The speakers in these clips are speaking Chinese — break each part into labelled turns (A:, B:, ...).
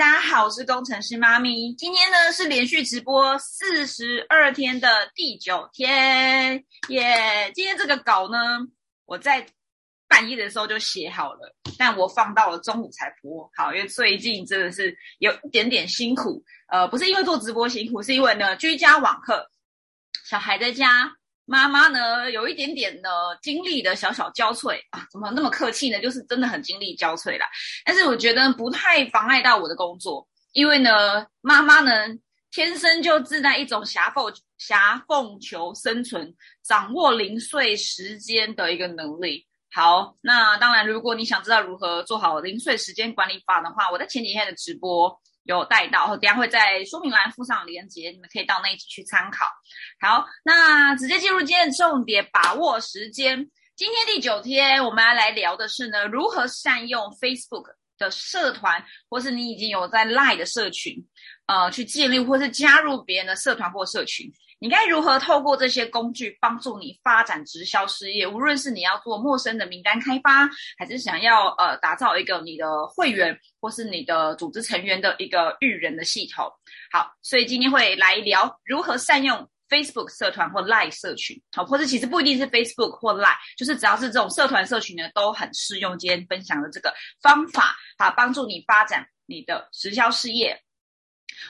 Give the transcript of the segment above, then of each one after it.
A: 大家好，我是工程师妈咪。今天呢是连续直播四十二天的第九天，耶！今天这个稿呢，我在半夜的时候就写好了，但我放到了中午才播。好，因为最近真的是有一点点辛苦，呃，不是因为做直播辛苦，是因为呢居家网课，小孩在家。妈妈呢，有一点点的精力的小小交瘁啊，怎么那么客气呢？就是真的很精力交瘁啦。但是我觉得不太妨碍到我的工作，因为呢，妈妈呢天生就自带一种狭缝狭缝求生存、掌握零碎时间的一个能力。好，那当然，如果你想知道如何做好零碎时间管理法的话，我在前几天的直播。有带到，等下会在说明栏附上链接，你们可以到那一集去参考。好，那直接进入今天的重点，把握时间。今天第九天，我们要来聊的是呢，如何善用 Facebook 的社团，或是你已经有在 Line 的社群，呃，去建立或是加入别人的社团或社群。你该如何透过这些工具帮助你发展直销事业？无论是你要做陌生的名单开发，还是想要呃打造一个你的会员或是你的组织成员的一个育人的系统。好，所以今天会来聊如何善用 Facebook 社团或 Line 社群，好，或者其实不一定是 Facebook 或 Line，就是只要是这种社团社群呢，都很适用。今天分享的这个方法，好，帮助你发展你的直销事业。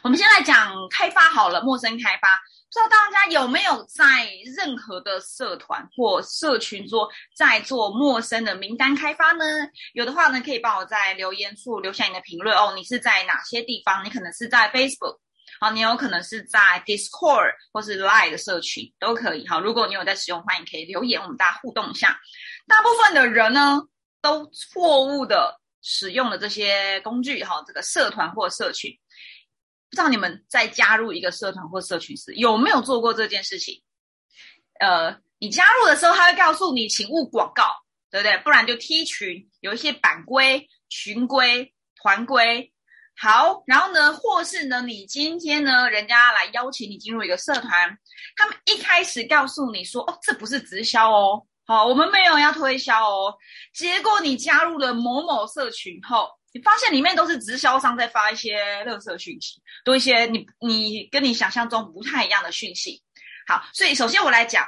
A: 我们先来讲开发好了，陌生开发。不知道大家有没有在任何的社团或社群中在做陌生的名单开发呢？有的话呢，可以帮我在留言处留下你的评论哦。你是在哪些地方？你可能是在 Facebook，好，你有可能是在 Discord 或是 Line 的社群都可以。好，如果你有在使用，欢迎可以留言，我们大家互动一下。大部分的人呢，都错误的使用了这些工具，哈，这个社团或社群。不知道你们在加入一个社团或社群时有没有做过这件事情？呃，你加入的时候，他会告诉你，请勿广告，对不对？不然就踢群，有一些版规、群规、团规。好，然后呢，或是呢，你今天呢，人家来邀请你进入一个社团，他们一开始告诉你说，哦，这不是直销哦，好，我们没有要推销哦。结果你加入了某某社群后。你发现里面都是直销商在发一些垃圾讯息，多一些你你跟你想象中不太一样的讯息。好，所以首先我来讲，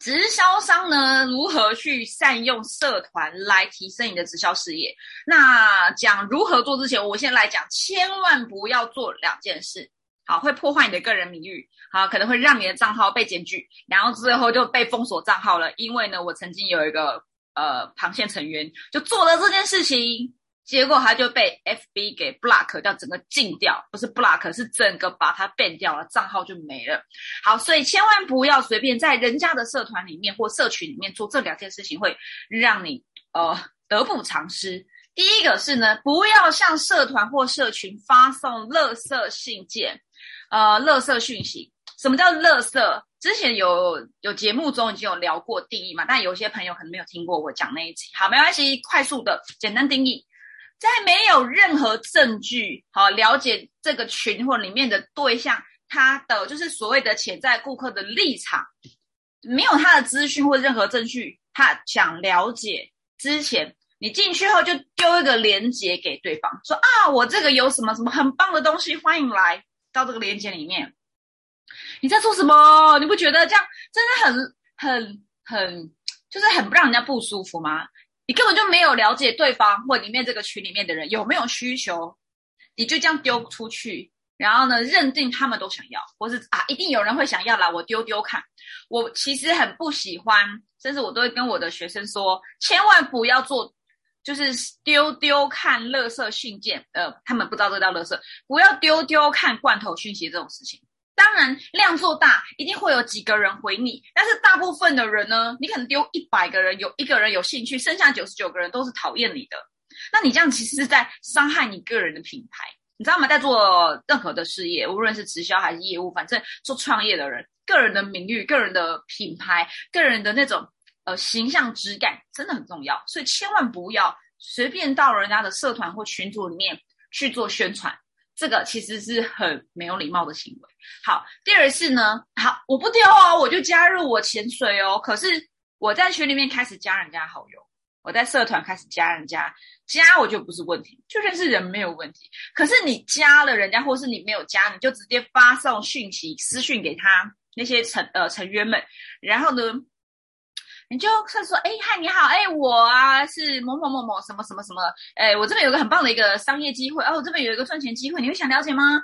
A: 直销商呢如何去善用社团来提升你的直销事业。那讲如何做之前，我先来讲，千万不要做两件事。好，会破坏你的个人名誉，好，可能会让你的账号被检举，然后之后就被封锁账号了。因为呢，我曾经有一个呃螃蟹成员就做了这件事情。结果他就被 FB 给 block 掉，整个禁掉，不是 block，是整个把他 ban 掉了，账号就没了。好，所以千万不要随便在人家的社团里面或社群里面做这两件事情，会让你呃得不偿失。第一个是呢，不要向社团或社群发送垃圾信件，呃，垃圾讯息。什么叫垃圾？之前有有节目中已经有聊过定义嘛，但有些朋友可能没有听过我讲那一集。好，没关系，快速的简单定义。在没有任何证据，好了解这个群或里面的对象，他的就是所谓的潜在顾客的立场，没有他的资讯或任何证据，他想了解之前，你进去后就丢一个链接给对方，说啊，我这个有什么什么很棒的东西，欢迎来到这个链接里面。你在做什么？你不觉得这样真的很很很，就是很不让人家不舒服吗？你根本就没有了解对方或里面这个群里面的人有没有需求，你就这样丢出去，然后呢，认定他们都想要，或是啊，一定有人会想要啦，我丢丢看。我其实很不喜欢，甚至我都会跟我的学生说，千万不要做，就是丢丢看垃圾信件，呃，他们不知道这叫垃圾，不要丢丢看罐头讯息这种事情。当然，量做大一定会有几个人回你，但是大部分的人呢，你可能丢一百个人，有一个人有兴趣，剩下九十九个人都是讨厌你的。那你这样其实是在伤害你个人的品牌，你知道吗？在做任何的事业，无论是直销还是业务，反正做创业的人，个人的名誉、个人的品牌、个人的那种呃形象质感，真的很重要。所以千万不要随便到人家的社团或群组里面去做宣传。这个其实是很没有礼貌的行为。好，第二是呢，好，我不丢哦，我就加入我潜水哦。可是我在群里面开始加人家好友，我在社团开始加人家，加我就不是问题，就认识人没有问题。可是你加了人家，或是你没有加，你就直接发送讯息、私讯给他那些成呃成员们，然后呢，你就算说，哎嗨你好，哎我啊是某某某某什么什么什么，哎我这边有个很棒的一个商业机会，哦我这边有一个赚钱机会，你会想了解吗？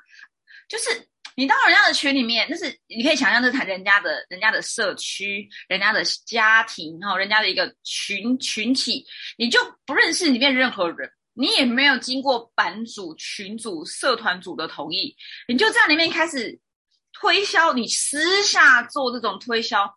A: 就是。你到人家的群里面，那是你可以想象，这是人家的、人家的社区、人家的家庭，然后人家的一个群群体，你就不认识里面任何人，你也没有经过版主、群主、社团主的同意，你就在里面开始推销，你私下做这种推销，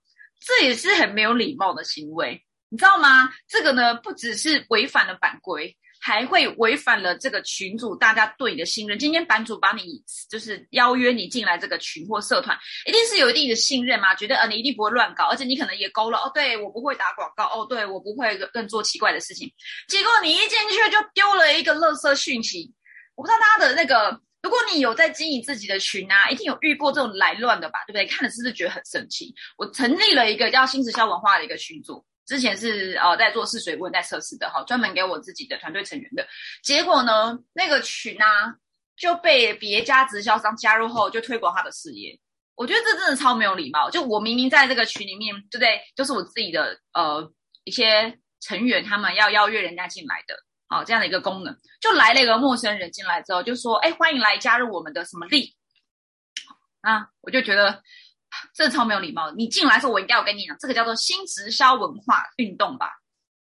A: 这也是很没有礼貌的行为，你知道吗？这个呢，不只是违反了版规。还会违反了这个群主大家对你的信任。今天版主把你就是邀约你进来这个群或社团，一定是有一定的信任嘛？觉得呃你一定不会乱搞，而且你可能也勾了哦，对我不会打广告哦，对我不会更做奇怪的事情。结果你一进去就丢了一个垃圾讯息。我不知道大家的那个，如果你有在经营自己的群啊，一定有遇过这种来乱的吧？对不对？看了是不是觉得很生气？我成立了一个叫新直销文化的一个群组。之前是呃在做试水温在测试的哈，专门给我自己的团队成员的。结果呢，那个群啊就被别家直销商加入后，就推广他的事业。我觉得这真的超没有礼貌。就我明明在这个群里面，对不对？就是我自己的呃一些成员，他们要邀约人家进来的，好这样的一个功能，就来了一个陌生人进来之后，就说：“哎，欢迎来加入我们的什么力啊！”我就觉得。这超没有礼貌！你进来的时候，我应该有跟你讲，这个叫做新直销文化运动吧？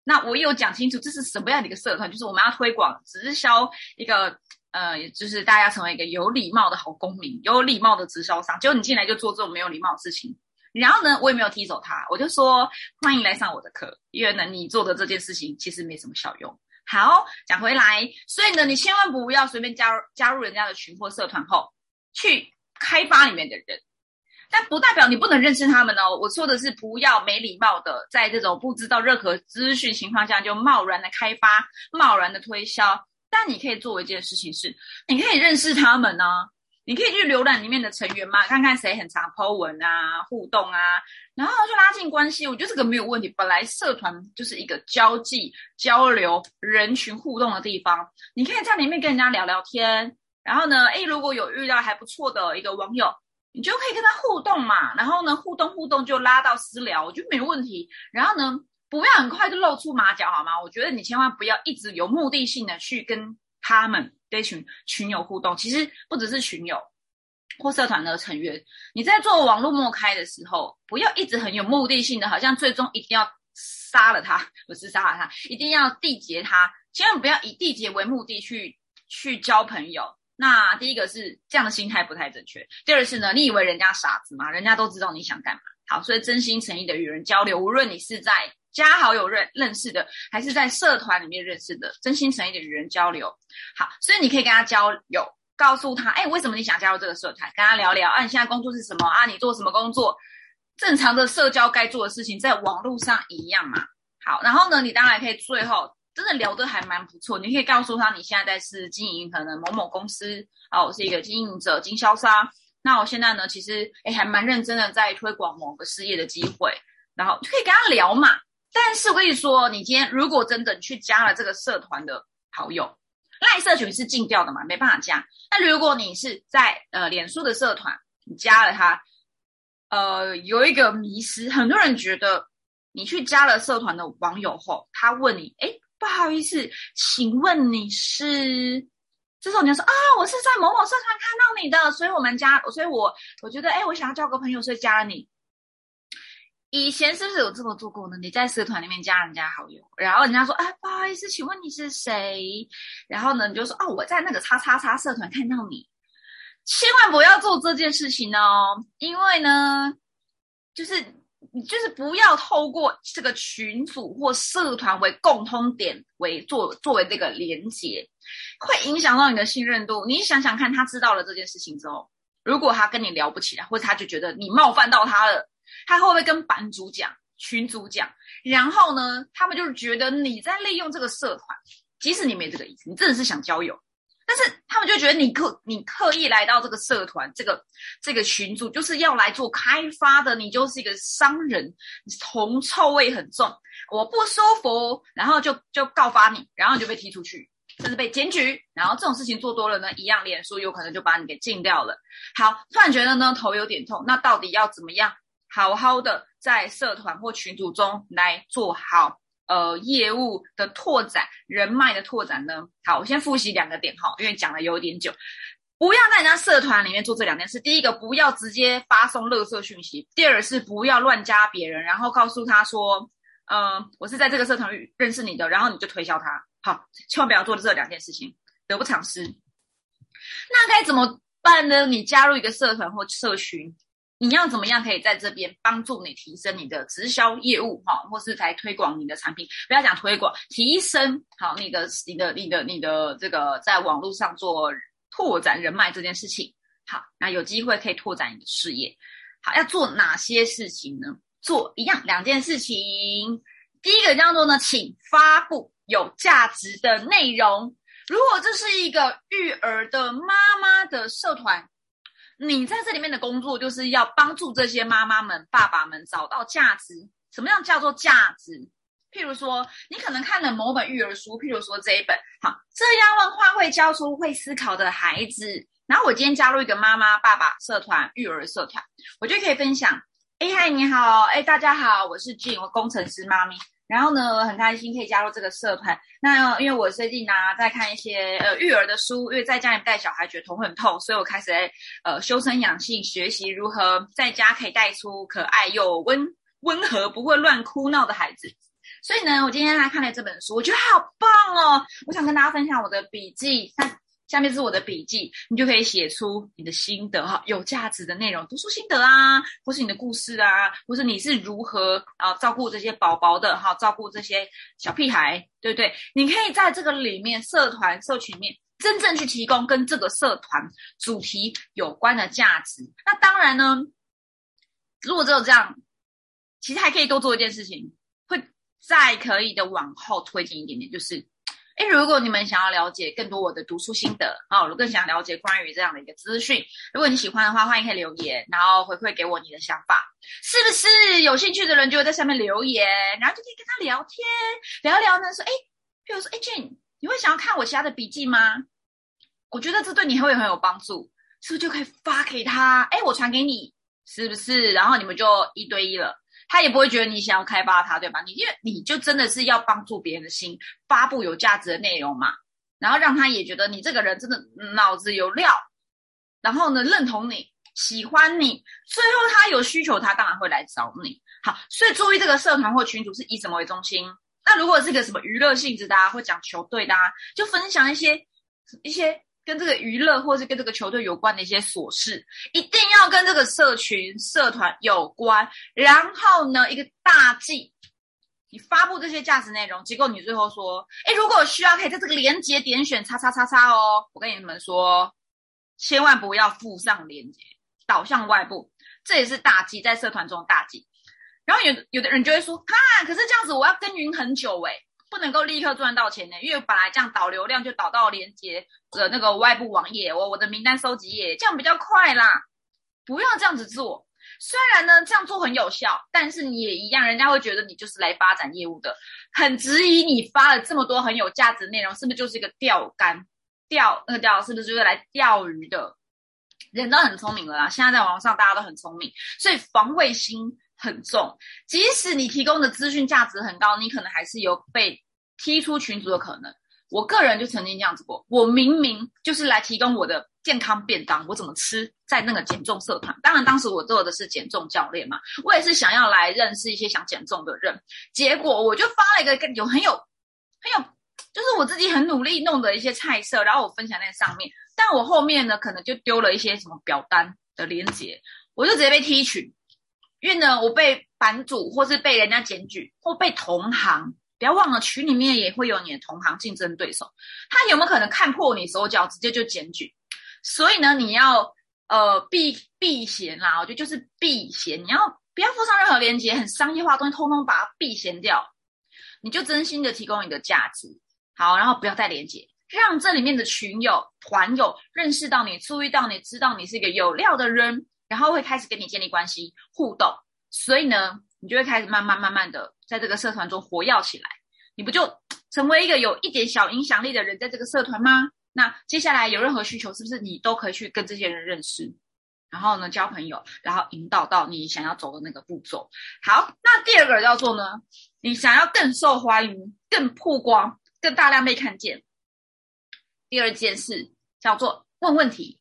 A: 那我有讲清楚这是什么样的一个社团，就是我们要推广直销一个呃，就是大家成为一个有礼貌的好公民，有礼貌的直销商。结果你进来就做这种没有礼貌的事情，然后呢，我也没有踢走他，我就说欢迎来上我的课，因为呢，你做的这件事情其实没什么效用。好，讲回来，所以呢，你千万不要随便加入加入人家的群或社团后去开发里面的人。但不代表你不能认识他们哦。我说的是不要没礼貌的，在这种不知道任何资讯情况下就贸然的开发、贸然的推销。但你可以做一件事情是，你可以认识他们呢。你可以去浏览里面的成员嘛，看看谁很常 po 文啊、互动啊，然后就拉近关系。我觉得这个没有问题。本来社团就是一个交际、交流、人群互动的地方，你可以在里面跟人家聊聊天。然后呢，诶，如果有遇到还不错的一个网友。你就可以跟他互动嘛，然后呢，互动互动就拉到私聊，我觉得没问题。然后呢，不要很快就露出马脚，好吗？我觉得你千万不要一直有目的性的去跟他们这群群友互动。其实不只是群友或社团的成员，你在做网络默开的时候，不要一直很有目的性的，好像最终一定要杀了他，不是杀了他，一定要缔结他。千万不要以缔结为目的去去交朋友。那第一个是这样的心态不太正确。第二是呢，你以为人家傻子吗？人家都知道你想干嘛。好，所以真心诚意的与人交流，无论你是在加好友认认识的，还是在社团里面认识的，真心诚意的与人交流。好，所以你可以跟他交友，告诉他，哎，为什么你想加入这个社团？跟他聊聊啊，你现在工作是什么啊？你做什么工作？正常的社交该做的事情，在网络上一样嘛。好，然后呢，你当然可以最后。真的聊得还蛮不错，你可以告诉他你现在在是经营可能某某公司啊，我是一个经营者、经销商。那我现在呢，其实哎还蛮认真的在推广某个事业的机会，然后就可以跟他聊嘛。但是我跟你说，你今天如果真的去加了这个社团的好友，赖社群是禁掉的嘛，没办法加。那如果你是在呃脸书的社团，你加了他，呃有一个迷失，很多人觉得你去加了社团的网友后，他问你哎。不好意思，请问你是？这时候你要说啊，我是在某某社团看到你的，所以我们加，所以我我觉得，哎，我想要交个朋友，所以加了你。以前是不是有这么做过呢？你在社团里面加人家好友，然后人家说，哎，不好意思，请问你是谁？然后呢，你就说，哦，我在那个叉叉叉社团看到你。千万不要做这件事情哦，因为呢，就是。你就是不要透过这个群组或社团为共通点为作作为这个连接，会影响到你的信任度。你想想看，他知道了这件事情之后，如果他跟你聊不起来，或者他就觉得你冒犯到他了，他会不会跟版主讲、群主讲？然后呢，他们就是觉得你在利用这个社团，即使你没这个意思，你真的是想交友，但是他们就觉得你刻你刻意来到这个社团，这个这个群组就是要来做开发的，你就是一个商人，铜臭味很重，我不舒服，然后就就告发你，然后你就被踢出去，甚至被检举，然后这种事情做多了呢，一样脸书有可能就把你给禁掉了。好，突然觉得呢头有点痛，那到底要怎么样好好的在社团或群组中来做好？呃，业务的拓展、人脉的拓展呢？好，我先复习两个点哈，因为讲的有点久。不要在人家社团里面做这两件事。第一个，不要直接发送垃圾讯息；第二是不要乱加别人，然后告诉他说：“嗯，我是在这个社团认识你的。”然后你就推销他。好，千万不要做这两件事情，得不偿失。那该怎么办呢？你加入一个社团或社群。你要怎么样可以在这边帮助你提升你的直销业务哈，或是来推广你的产品？不要讲推广，提升好你的、你的、你的、你的这个在网络上做拓展人脉这件事情。好，那有机会可以拓展你的事业。好，要做哪些事情呢？做一样两件事情。第一个叫做呢，请发布有价值的内容。如果这是一个育儿的妈妈的社团。你在这里面的工作就是要帮助这些妈妈们、爸爸们找到价值。什么样叫做价值？譬如说，你可能看了某本育儿书，譬如说这一本，好，这样问话会教出会思考的孩子。然后我今天加入一个妈妈、爸爸社团、育儿社团，我就可以分享。哎嗨，你好，哎大家好，我是 Jane，我工程师妈咪。然后呢，很开心可以加入这个社团。那因为我最近呢在看一些呃育儿的书，因为在家里带小孩觉得头很痛，所以我开始呃修身养性，学习如何在家可以带出可爱又温温和、不会乱哭闹的孩子。所以呢，我今天来看了这本书，我觉得好棒哦！我想跟大家分享我的笔记。下面是我的笔记，你就可以写出你的心得哈，有价值的内容，读书心得啊，或是你的故事啊，或是你是如何啊照顾这些宝宝的哈，照顾这些小屁孩，对不对？你可以在这个里面社团社群面真正去提供跟这个社团主题有关的价值。那当然呢，如果只有这样，其实还可以多做一件事情，会再可以的往后推进一点点，就是。哎，如果你们想要了解更多我的读书心得，啊，我更想了解关于这样的一个资讯，如果你喜欢的话，欢迎可以留言，然后回馈给我你的想法，是不是？有兴趣的人就会在下面留言，然后就可以跟他聊天，聊聊呢，说，哎，譬如说，哎，Jane，你会想要看我其他的笔记吗？我觉得这对你会很有帮助，是不是就可以发给他？哎，我传给你，是不是？然后你们就一对一了。他也不会觉得你想要开发他，对吧？你因为你就真的是要帮助别人的心，发布有价值的内容嘛，然后让他也觉得你这个人真的脑子有料，然后呢认同你，喜欢你，最后他有需求，他当然会来找你。好，所以注意这个社团或群组是以什么为中心？那如果是个什么娱乐性质的啊，或讲球队的啊，就分享一些一些。跟这个娱乐或是跟这个球队有关的一些琐事，一定要跟这个社群社团有关。然后呢，一个大忌，你发布这些价值内容，结果你最后说，哎，如果需要，可以在这个连接点选叉叉叉叉哦。我跟你们说，千万不要附上连接，导向外部，这也是大忌，在社团中的大忌。然后有有的人就会说，哈，可是这样子我要耕耘很久诶不能够立刻赚到钱呢，因为本来这样导流量就导到连接的那个外部网页，我我的名单收集页，这样比较快啦。不要这样子做，虽然呢这样做很有效，但是你也一样，人家会觉得你就是来发展业务的，很质疑你发了这么多很有价值内容，是不是就是一个钓竿钓那个钓，是不是就是来钓鱼的？人都很聪明了啦，现在在网上大家都很聪明，所以防卫心。很重，即使你提供的资讯价值很高，你可能还是有被踢出群组的可能。我个人就曾经这样子过，我明明就是来提供我的健康便当，我怎么吃，在那个减重社团。当然，当时我做的是减重教练嘛，我也是想要来认识一些想减重的人。结果我就发了一个有很有很有，就是我自己很努力弄的一些菜色，然后我分享在上面。但我后面呢，可能就丢了一些什么表单的链接，我就直接被踢群。因为呢，我被版主或是被人家检举，或被同行，不要忘了群里面也会有你的同行竞争对手，他有没有可能看破你手脚，直接就检举？所以呢，你要呃避避嫌啦，我觉得就是避嫌，你要不要附上任何链接，很商业化的东西，通通把它避嫌掉，你就真心的提供你的价值，好，然后不要带链接，让这里面的群友、团友认识到你、注意到你、知道你是一个有料的人，然后会开始跟你建立关系、互动。所以呢，你就会开始慢慢、慢慢的在这个社团中活跃起来。你不就成为一个有一点小影响力的人，在这个社团吗？那接下来有任何需求，是不是你都可以去跟这些人认识，然后呢交朋友，然后引导到你想要走的那个步骤？好，那第二个叫做呢，你想要更受欢迎、更曝光、更大量被看见。第二件事叫做问问题，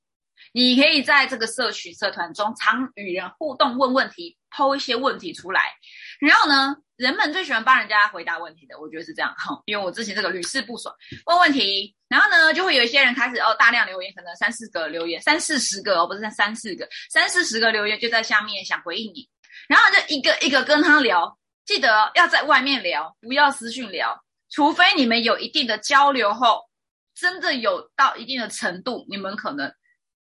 A: 你可以在这个社群社团中常与人互动，问问题，抛一些问题出来，然后呢？人们最喜欢帮人家回答问题的，我觉得是这样。哈，因为我之前这个屡试不爽，问问题，然后呢，就会有一些人开始哦大量留言，可能三四个留言，三四十个哦，不是三四个，三四十个留言就在下面想回应你，然后就一个一个跟他聊，记得要在外面聊，不要私讯聊，除非你们有一定的交流后，真的有到一定的程度，你们可能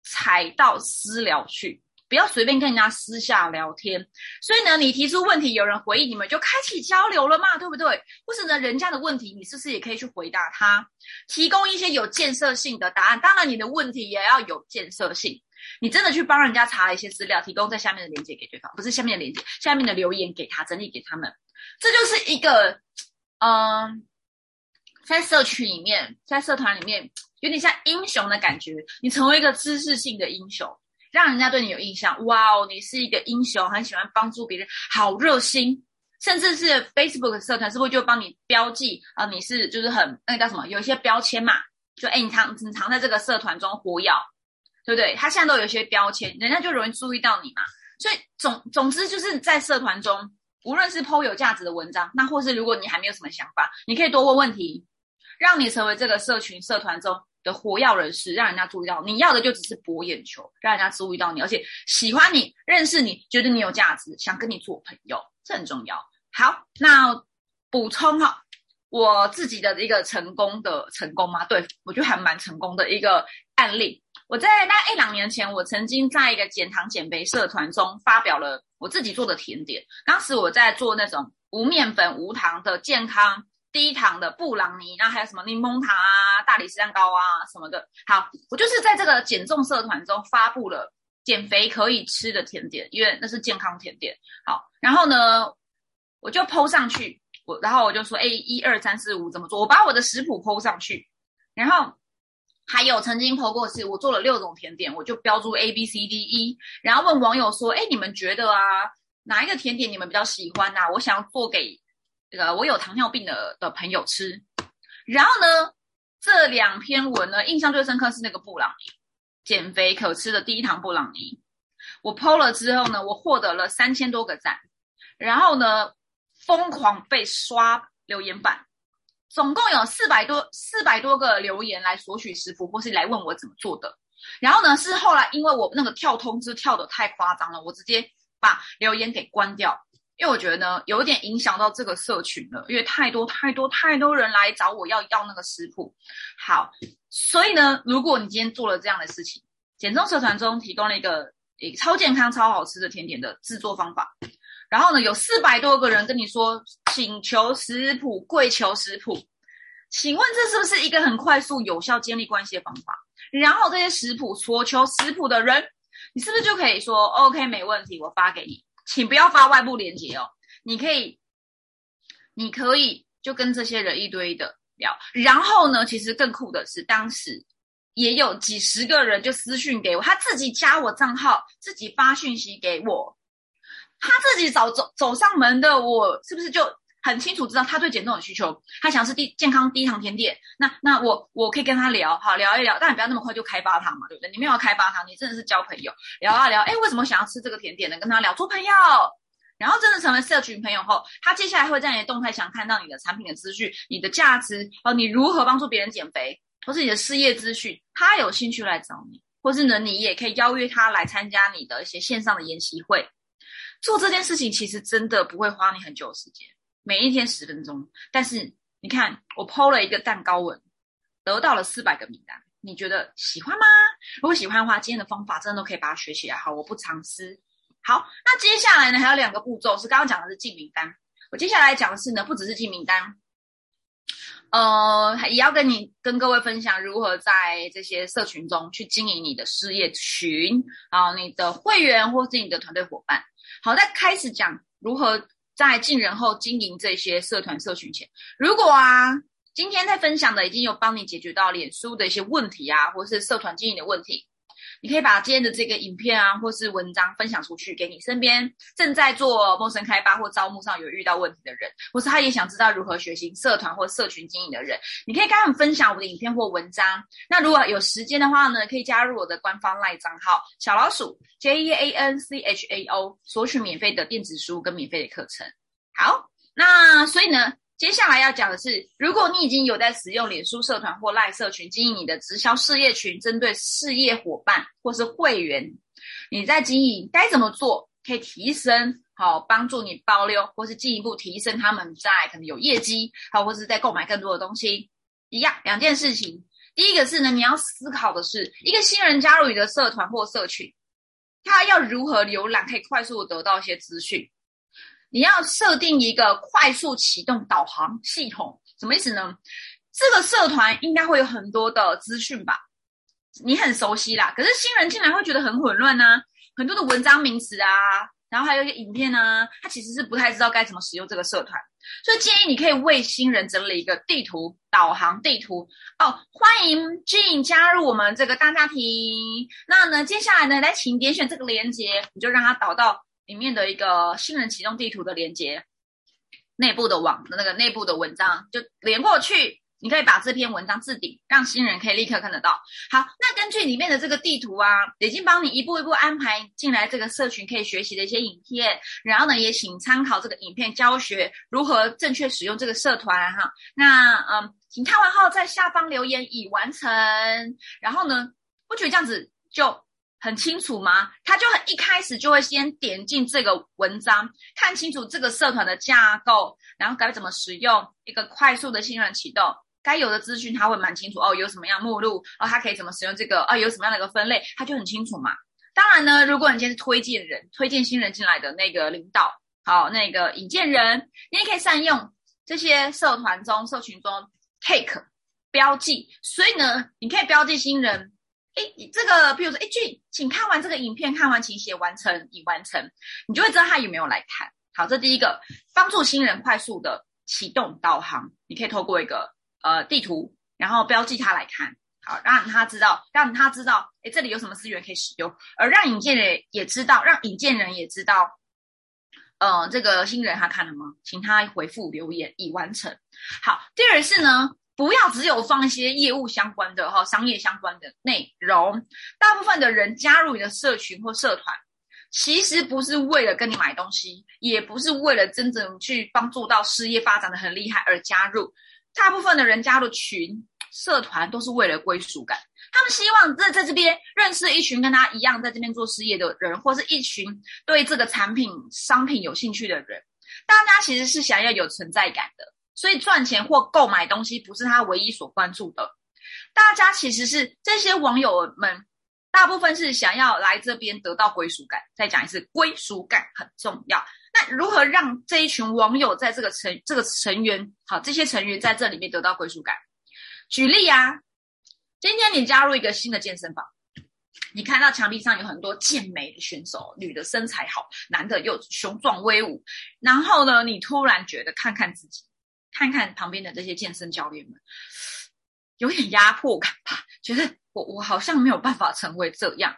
A: 踩到私聊去。不要随便跟人家私下聊天，所以呢，你提出问题，有人回应，你们就开启交流了嘛，对不对？或者呢，人家的问题，你是不是也可以去回答他，提供一些有建设性的答案？当然，你的问题也要有建设性。你真的去帮人家查了一些资料，提供在下面的链接给对方，不是下面的链接，下面的留言给他整理给他们，这就是一个，嗯，在社群里面，在社团里面，有点像英雄的感觉，你成为一个知识性的英雄。让人家对你有印象，哇哦，你是一个英雄，很喜欢帮助别人，好热心，甚至是 Facebook 社团是不是就帮你标记啊？你是就是很那个叫什么？有一些标签嘛，就哎，你常你常在这个社团中活跃，对不对？他现在都有一些标签，人家就容易注意到你嘛。所以总总之就是在社团中，无论是 PO 有价值的文章，那或是如果你还没有什么想法，你可以多问问题，让你成为这个社群社团中。的活跃人士，让人家注意到，你要的就只是博眼球，让人家注意到你，而且喜欢你、认识你，觉得你有价值，想跟你做朋友，这很重要。好，那补充哈，我自己的一个成功的成功吗？对我觉得还蛮成功的一个案例。我在那一两年前，我曾经在一个减糖减肥社团中发表了我自己做的甜点。当时我在做那种无面粉、无糖的健康。低糖的布朗尼，然后还有什么柠檬糖啊、大理石蛋糕啊什么的。好，我就是在这个减重社团中发布了减肥可以吃的甜点，因为那是健康甜点。好，然后呢，我就 PO 上去，我然后我就说，哎，一二三四五怎么做？我把我的食谱 PO 上去，然后还有曾经 PO 过是，我做了六种甜点，我就标注 A B C D E，然后问网友说，哎，你们觉得啊，哪一个甜点你们比较喜欢呐？我想要做给。这个我有糖尿病的的朋友吃，然后呢，这两篇文呢，印象最深刻是那个布朗尼，减肥可吃的低糖布朗尼。我 PO 了之后呢，我获得了三千多个赞，然后呢，疯狂被刷留言板，总共有四百多四百多个留言来索取食谱，或是来问我怎么做的。然后呢，是后来因为我那个跳通知跳的太夸张了，我直接把留言给关掉。因为我觉得呢，有点影响到这个社群了，因为太多太多太多人来找我要要那个食谱。好，所以呢，如果你今天做了这样的事情，减重社团中提供了一个诶超健康、超好吃的甜点的制作方法，然后呢，有四百多个人跟你说请求食谱、跪求食谱，请问这是不是一个很快速、有效建立关系的方法？然后这些食谱所求食谱的人，你是不是就可以说 OK 没问题，我发给你？请不要发外部链接哦，你可以，你可以就跟这些人一堆的聊，然后呢，其实更酷的是，当时也有几十个人就私信给我，他自己加我账号，自己发讯息给我，他自己找走走上门的，我是不是就？很清楚知道他对减重有需求，他想是低健康低糖甜点。那那我我可以跟他聊，好聊一聊，但你不要那么快就开发他嘛，对不对？你没有开发他，你真的是交朋友，聊啊聊。哎，为什么想要吃这个甜点呢？跟他聊做朋友，然后真的成为社群朋友后，他接下来会在你的动态想看到你的产品的资讯、你的价值哦，你如何帮助别人减肥，或是你的事业资讯，他有兴趣来找你，或是呢，你也可以邀约他来参加你的一些线上的研习会。做这件事情其实真的不会花你很久的时间。每一天十分钟，但是你看，我抛了一个蛋糕文，得到了四百个名单，你觉得喜欢吗？如果喜欢的话，今天的方法真的都可以把它学起来。好，我不藏私。好，那接下来呢，还有两个步骤，是刚刚讲的是进名单。我接下来讲的是呢，不只是进名单，呃，也要跟你跟各位分享如何在这些社群中去经营你的事业群啊，你的会员或是你的团队伙伴。好，在开始讲如何在进人后经营这些社团社群前，如果啊，今天在分享的已经有帮你解决到脸书的一些问题啊，或是社团经营的问题。你可以把今天的这个影片啊，或是文章分享出去，给你身边正在做陌生开发或招募上有遇到问题的人，或是他也想知道如何学习社团或社群经营的人，你可以跟他们分享我的影片或文章。那如果有时间的话呢，可以加入我的官方赖账号小老鼠 J E A N C H A O，索取免费的电子书跟免费的课程。好，那所以呢？接下来要讲的是，如果你已经有在使用脸书社团或赖社群经营你的直销事业群，针对事业伙伴或是会员，你在经营该怎么做可以提升好，帮助你爆溜，或是进一步提升他们在可能有业绩，好，或是在购买更多的东西一样。两件事情，第一个是呢，你要思考的是，一个新人加入你的社团或社群，他要如何浏览，可以快速得到一些资讯。你要设定一个快速启动导航系统，什么意思呢？这个社团应该会有很多的资讯吧，你很熟悉啦。可是新人进来会觉得很混乱呢，很多的文章名词啊，然后还有一些影片啊，他其实是不太知道该怎么使用这个社团。所以建议你可以为新人整理一个地图导航地图哦，欢迎 Jane 加入我们这个大家庭。那呢，接下来呢，来请点选这个链接，你就让他导到。里面的一个新人启动地图的连接，内部的网的那个内部的文章就连过去，你可以把这篇文章置顶，让新人可以立刻看得到。好，那根据里面的这个地图啊，已经帮你一步一步安排进来这个社群可以学习的一些影片，然后呢，也请参考这个影片教学如何正确使用这个社团哈。那嗯，请看完后在下方留言已完成，然后呢，我觉得这样子就。很清楚吗？他就很一开始就会先点进这个文章，看清楚这个社团的架构，然后该怎么使用一个快速的新人启动，该有的资讯他会蛮清楚哦，有什么样目录哦，他可以怎么使用这个哦，有什么样的一个分类，他就很清楚嘛。当然呢，如果你今天是推荐人，推荐新人进来的那个领导，好，那个引荐人，你也可以善用这些社团中、社群中 take 标记，所以呢，你可以标记新人。哎，这个，比如说，哎，俊，请看完这个影片，看完请写完成，已完成，你就会知道他有没有来看。好，这第一个，帮助新人快速的启动导航，你可以透过一个呃地图，然后标记他来看，好，让他知道，让他知道，哎，这里有什么资源可以使用，而让引荐人也知道，让引荐人也知道，呃，这个新人他看了吗？请他回复留言，已完成。好，第二是呢。不要只有放一些业务相关的哈，商业相关的内容。大部分的人加入你的社群或社团，其实不是为了跟你买东西，也不是为了真正去帮助到事业发展的很厉害而加入。大部分的人加入群、社团都是为了归属感，他们希望在在这边认识一群跟他一样在这边做事业的人，或是一群对这个产品、商品有兴趣的人。大家其实是想要有存在感的。所以赚钱或购买东西不是他唯一所关注的，大家其实是这些网友们，大部分是想要来这边得到归属感。再讲一次，归属感很重要。那如何让这一群网友在这个成这个成员好，这些成员在这里面得到归属感？举例啊，今天你加入一个新的健身房，你看到墙壁上有很多健美的选手，女的身材好，男的又雄壮威武，然后呢，你突然觉得看看自己。看看旁边的这些健身教练们，有点压迫感吧？觉得我我好像没有办法成为这样。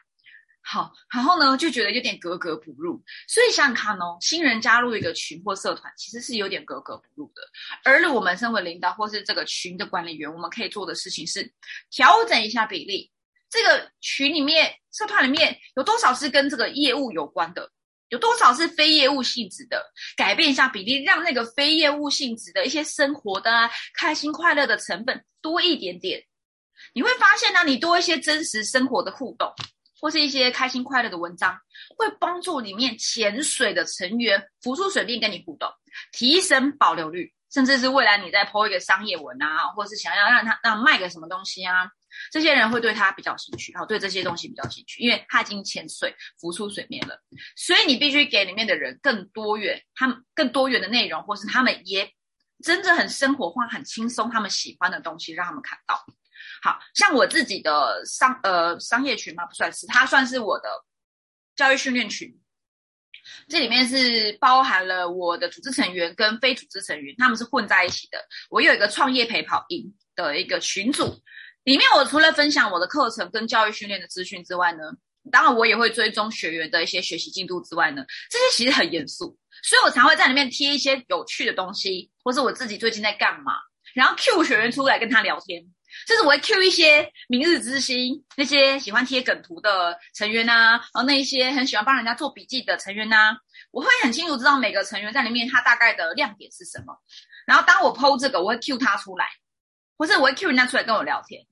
A: 好，然后呢就觉得有点格格不入。所以想想看哦，新人加入一个群或社团，其实是有点格格不入的。而我们身为领导或是这个群的管理员，我们可以做的事情是调整一下比例。这个群里面、社团里面有多少是跟这个业务有关的？有多少是非业务性质的？改变一下比例，让那个非业务性质的一些生活的开心快乐的成本多一点点。你会发现呢，你多一些真实生活的互动，或是一些开心快乐的文章，会帮助里面潜水的成员浮出水面跟你互动，提升保留率，甚至是未来你在抛一个商业文啊，或是想要让他让卖个什么东西啊。这些人会对他比较兴趣，好，对这些东西比较兴趣，因为他已经潜水浮出水面了，所以你必须给里面的人更多元，他们更多元的内容，或是他们也真正很生活化、很轻松，他们喜欢的东西让他们看到。好像我自己的商呃商业群嘛，不算是，它算是我的教育训练群。这里面是包含了我的组织成员跟非组织成员，他们是混在一起的。我有一个创业陪跑营的一个群组，里面我除了分享我的课程跟教育训练的资讯之外呢，当然我也会追踪学员的一些学习进度之外呢，这些其实很严肃，所以我才会在里面贴一些有趣的东西，或是我自己最近在干嘛，然后 Q 学员出来跟他聊天。就是我会 Q 一些明日之星，那些喜欢贴梗图的成员呐，然后那一些很喜欢帮人家做笔记的成员呐，我会很清楚知道每个成员在里面他大概的亮点是什么。然后当我 PO 这个，我会 Q 他出来，或是我会 Q 人家出来跟我聊天。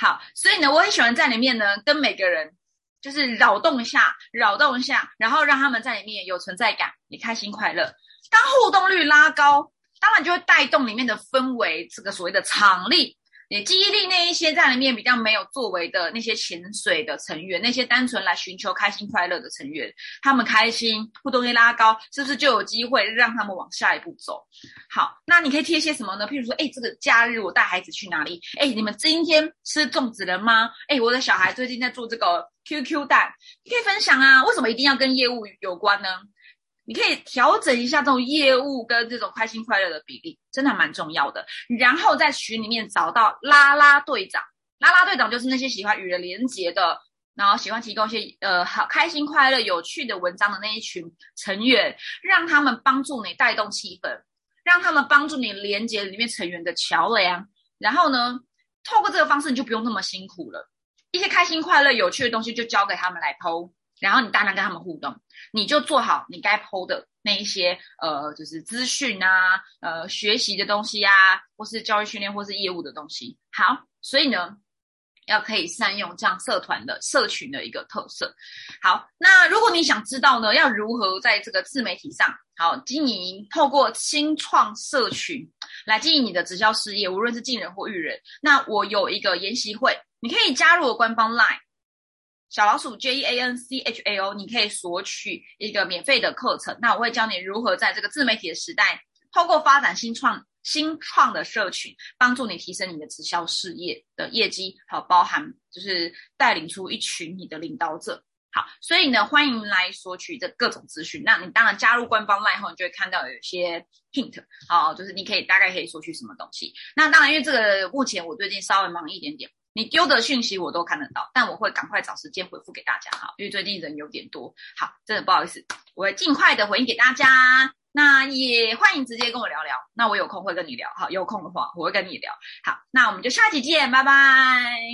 A: 好，所以呢，我很喜欢在里面呢跟每个人就是扰动一下，扰动一下，然后让他们在里面有存在感，也开心快乐。当互动率拉高，当然就会带动里面的氛围，这个所谓的场力。你记忆力那一些在里面比较没有作为的那些潜水的成员，那些单纯来寻求开心快乐的成员，他们开心互动力拉高，是不是就有机会让他们往下一步走？好，那你可以贴些什么呢？譬如说，哎，这个假日我带孩子去哪里？哎，你们今天吃粽子了吗？哎，我的小孩最近在做这个 QQ 蛋，你可以分享啊。为什么一定要跟业务有关呢？你可以调整一下这种业务跟这种开心快乐的比例，真的蛮重要的。然后在群里面找到拉拉队长，拉拉队长就是那些喜欢与人连结的，然后喜欢提供一些呃好开心快乐、有趣的文章的那一群成员，让他们帮助你带动气氛，让他们帮助你连接里面成员的桥梁。然后呢，透过这个方式，你就不用那么辛苦了。一些开心快乐、有趣的东西就交给他们来剖。然后你大量跟他们互动，你就做好你该剖的那一些呃，就是资讯啊，呃，学习的东西啊，或是教育训练，或是业务的东西。好，所以呢，要可以善用这样社团的社群的一个特色。好，那如果你想知道呢，要如何在这个自媒体上好经营，透过新创社群来经营你的直销事业，无论是进人或育人，那我有一个研习会，你可以加入我官方 Line。小老鼠 J E A N C H A O，你可以索取一个免费的课程。那我会教你如何在这个自媒体的时代，透过发展新创新创的社群，帮助你提升你的直销事业的业绩，好，包含就是带领出一群你的领导者。好，所以呢，欢迎来索取这各种资讯。那你当然加入官方 LINE 后，你就会看到有些 hint，好，就是你可以大概可以索取什么东西。那当然，因为这个目前我最近稍微忙一点点。你丢的讯息我都看得到，但我会赶快找时间回复给大家哈，因为最近人有点多。好，真的不好意思，我会尽快的回应给大家。那也欢迎直接跟我聊聊，那我有空会跟你聊。好，有空的话我会跟你聊。好，那我们就下期见，拜拜。